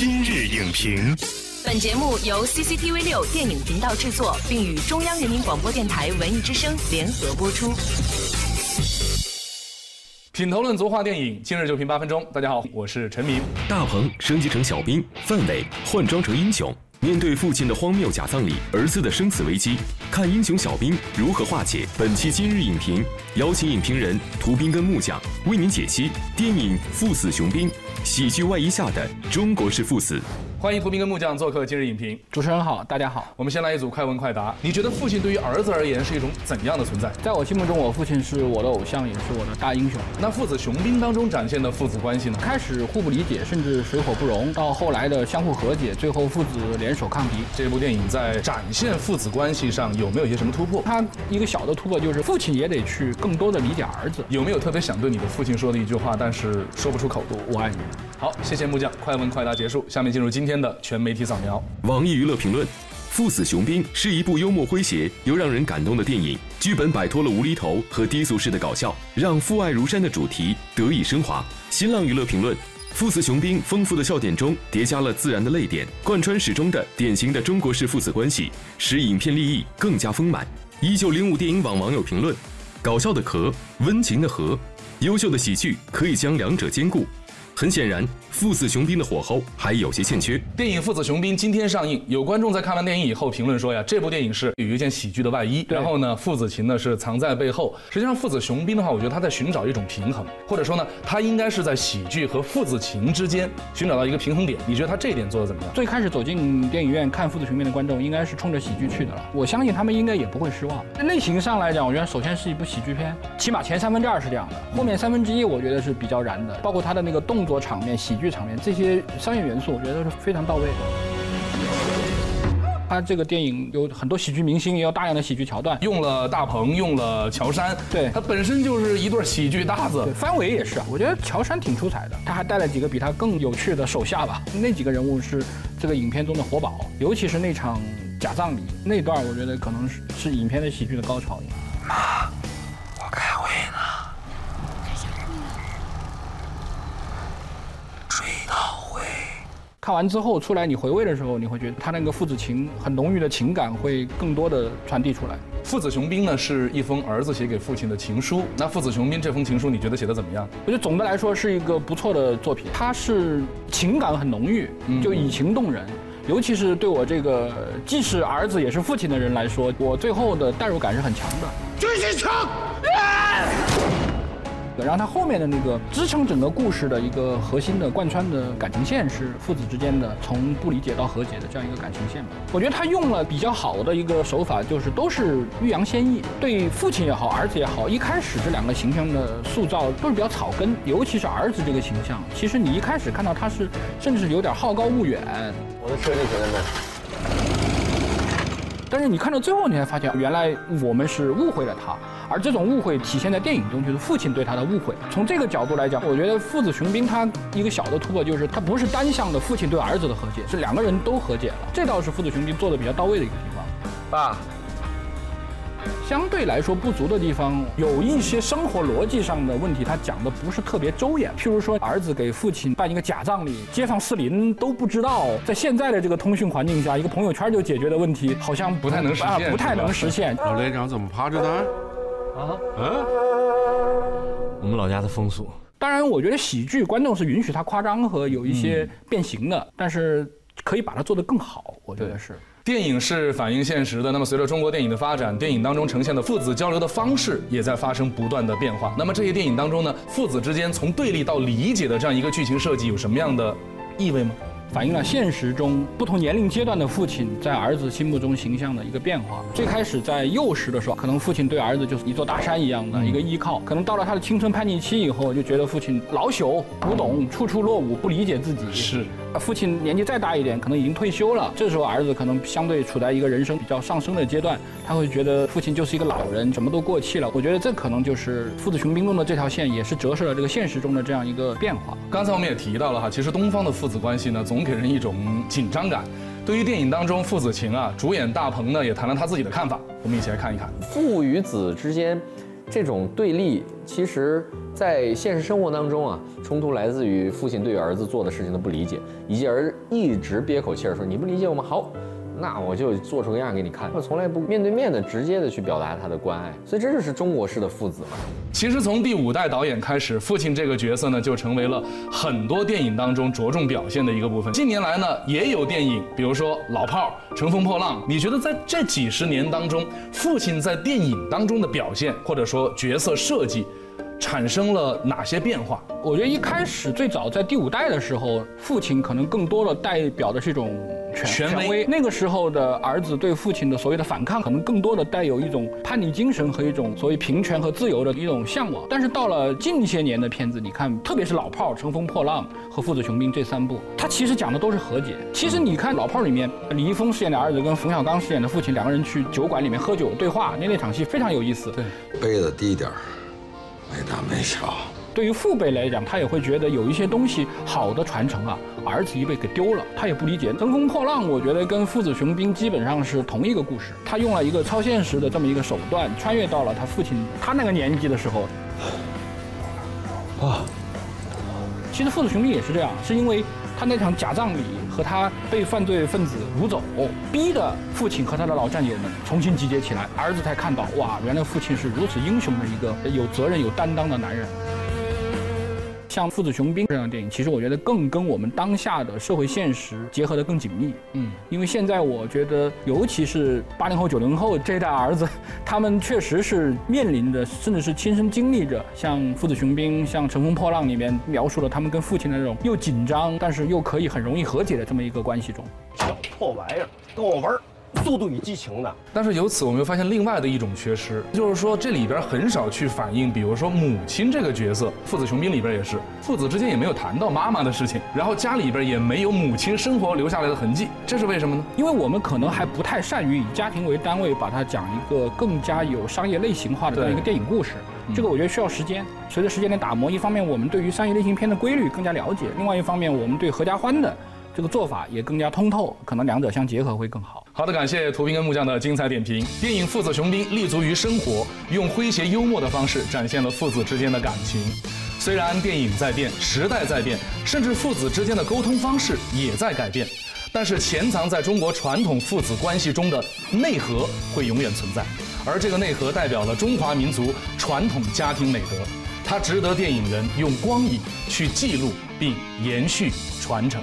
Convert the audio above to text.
今日影评，本节目由 CCTV 六电影频道制作，并与中央人民广播电台文艺之声联合播出。品头论足话电影，今日就评八分钟。大家好，我是陈明。大鹏升级成小兵，范伟换装成英雄。面对父亲的荒谬假葬礼，儿子的生死危机，看英雄小兵如何化解。本期今日影评邀请影评人涂斌跟木匠为您解析电影《父死雄兵》，喜剧外衣下的中国式父死。欢迎胡斌跟木匠做客今日影评。主持人好，大家好。我们先来一组快问快答。你觉得父亲对于儿子而言是一种怎样的存在？在我心目中，我父亲是我的偶像，也是我的大英雄。那父子雄兵当中展现的父子关系呢？开始互不理解，甚至水火不容，到后来的相互和解，最后父子联手抗敌。这部电影在展现父子关系上有没有一些什么突破？他一个小的突破就是父亲也得去更多的理解儿子。有没有特别想对你的父亲说的一句话，但是说不出口的？我爱你。好，谢谢木匠。快问快答结束，下面进入今天的全媒体扫描。网易娱乐评论：《父子雄兵》是一部幽默诙谐又让人感动的电影，剧本摆脱了无厘头和低俗式的搞笑，让父爱如山的主题得以升华。新浪娱乐评论：《父子雄兵》丰富的笑点中叠加了自然的泪点，贯穿始终的典型的中国式父子关系，使影片立意更加丰满。一九零五电影网网友评论：搞笑的壳，温情的核，优秀的喜剧可以将两者兼顾。很显然，《父子雄兵》的火候还有些欠缺。电影《父子雄兵》今天上映，有观众在看完电影以后评论说呀，这部电影是有一件喜剧的外衣，然后呢，父子情呢是藏在背后。实际上，《父子雄兵》的话，我觉得他在寻找一种平衡，或者说呢，他应该是在喜剧和父子情之间寻找到一个平衡点。你觉得他这一点做的怎么样？最开始走进电影院看《父子雄兵》的观众，应该是冲着喜剧去的了。我相信他们应该也不会失望。类型上来讲，我觉得首先是一部喜剧片，起码前三分之二是这样的，后面三分之一我觉得是比较燃的，包括他的那个动作场面、喜剧。场面这些商业元素，我觉得是非常到位的。他这个电影有很多喜剧明星，也有大量的喜剧桥段，用了大鹏，用了乔杉，对他本身就是一对喜剧搭子。范伟也是啊，我觉得乔杉挺出彩的，他还带了几个比他更有趣的手下吧。那几个人物是这个影片中的活宝，尤其是那场假葬礼那段，我觉得可能是是影片的喜剧的高潮。妈，我开会呢。追悼会，看完之后出来，你回味的时候，你会觉得他那个父子情很浓郁的情感会更多的传递出来。父子雄兵呢是一封儿子写给父亲的情书。那父子雄兵这封情书，你觉得写的怎么样？我觉得总的来说是一个不错的作品，它是情感很浓郁，就以情动人。尤其是对我这个既是儿子也是父亲的人来说，我最后的代入感是很强的。继续唱。然后他后面的那个支撑整个故事的一个核心的贯穿的感情线是父子之间的从不理解到和解的这样一个感情线吧。我觉得他用了比较好的一个手法，就是都是欲扬先抑，对父亲也好，儿子也好，一开始这两个形象的塑造都是比较草根，尤其是儿子这个形象，其实你一开始看到他是甚至是有点好高骛远。我的车就停在那儿。但是你看到最后，你才发现原来我们是误会了他，而这种误会体现在电影中，就是父亲对他的误会。从这个角度来讲，我觉得《父子雄兵》他一个小的突破就是，他不是单向的父亲对儿子的和解，是两个人都和解了。这倒是《父子雄兵》做的比较到位的一个地方。爸，相对来说不足的地方，有一些生活逻辑上的问题，他讲的不是特别周延。譬如说，儿子给父亲办一个假葬礼，街坊四邻都不知道，在现在的这个通讯环境下，一个朋友圈就解决的问题，好像不太能实现，不太能实现。老连长怎么趴着呢？啊嗯，我们老家的风俗。当然，我觉得喜剧观众是允许他夸张和有一些变形的，但是可以把它做得更好，我觉得是。电影是反映现实的，那么随着中国电影的发展，电影当中呈现的父子交流的方式也在发生不断的变化。那么这些电影当中呢，父子之间从对立到理解的这样一个剧情设计有什么样的意味吗？反映了现实中不同年龄阶段的父亲在儿子心目中形象的一个变化。最开始在幼时的时候，可能父亲对儿子就是一座大山一样的一个依靠。可能到了他的青春叛逆期以后，就觉得父亲老朽、古董、处处落伍、不理解自己。是。父亲年纪再大一点，可能已经退休了。这时候儿子可能相对处在一个人生比较上升的阶段，他会觉得父亲就是一个老人，什么都过气了。我觉得这可能就是《父子雄兵》中的这条线，也是折射了这个现实中的这样一个变化。刚才我们也提到了哈，其实东方的父子关系呢，总给人一种紧张感。对于电影当中父子情啊，主演大鹏呢也谈了他自己的看法，我们一起来看一看。父与子之间，这种对立，其实，在现实生活当中啊，冲突来自于父亲对儿子做的事情的不理解，以及儿子一直憋口气儿说你不理解我吗？好。那我就做出个样给你看，他从来不面对面的直接的去表达他的关爱，所以这就是中国式的父子嘛。其实从第五代导演开始，父亲这个角色呢，就成为了很多电影当中着重表现的一个部分。近年来呢，也有电影，比如说《老炮儿》《乘风破浪》，你觉得在这几十年当中，父亲在电影当中的表现，或者说角色设计？产生了哪些变化？我觉得一开始最早在第五代的时候，父亲可能更多的代表的是一种权权威。那个时候的儿子对父亲的所谓的反抗，可能更多的带有一种叛逆精神和一种所谓平权和自由的一种向往。但是到了近些年的片子，你看，特别是《老炮儿》《乘风破浪》和《父子雄兵》这三部，它其实讲的都是和解。其实你看《老炮儿》里面，李易峰饰演的儿子跟冯小刚饰演的父亲两个人去酒馆里面喝酒对话，那那场戏非常有意思。对，杯子低点儿。没大没小，对于父辈来讲，他也会觉得有一些东西好的传承啊，儿子一辈给丢了，他也不理解。乘风破浪，我觉得跟父子雄兵基本上是同一个故事。他用了一个超现实的这么一个手段，穿越到了他父亲他那个年纪的时候。啊，其实父子雄兵也是这样，是因为。他那场假葬礼和他被犯罪分子掳走，逼的父亲和他的老战友们重新集结起来，儿子才看到，哇，原来父亲是如此英雄的一个有责任、有担当的男人。像《父子雄兵》这样的电影，其实我觉得更跟我们当下的社会现实结合的更紧密。嗯，因为现在我觉得，尤其是八零后、九零后这一代儿子，他们确实是面临着，甚至是亲身经历着，像《父子雄兵》、像《乘风破浪》里面描述了他们跟父亲的那种又紧张，但是又可以很容易和解的这么一个关系中。小破玩意儿，跟我玩儿。速度与激情的，但是由此我们又发现另外的一种缺失，就是说这里边很少去反映，比如说母亲这个角色，《父子雄兵》里边也是，父子之间也没有谈到妈妈的事情，然后家里边也没有母亲生活留下来的痕迹，这是为什么呢？因为我们可能还不太善于以家庭为单位，把它讲一个更加有商业类型化的这样一个电影故事，这个我觉得需要时间。随着时间的打磨，一方面我们对于商业类型片的规律更加了解，另外一方面我们对合家欢的。这个做法也更加通透，可能两者相结合会更好。好的，感谢涂平跟木匠的精彩点评。电影《父子雄兵》立足于生活，用诙谐幽默的方式展现了父子之间的感情。虽然电影在变，时代在变，甚至父子之间的沟通方式也在改变，但是潜藏在中国传统父子关系中的内核会永远存在。而这个内核代表了中华民族传统家庭美德，它值得电影人用光影去记录并延续传承。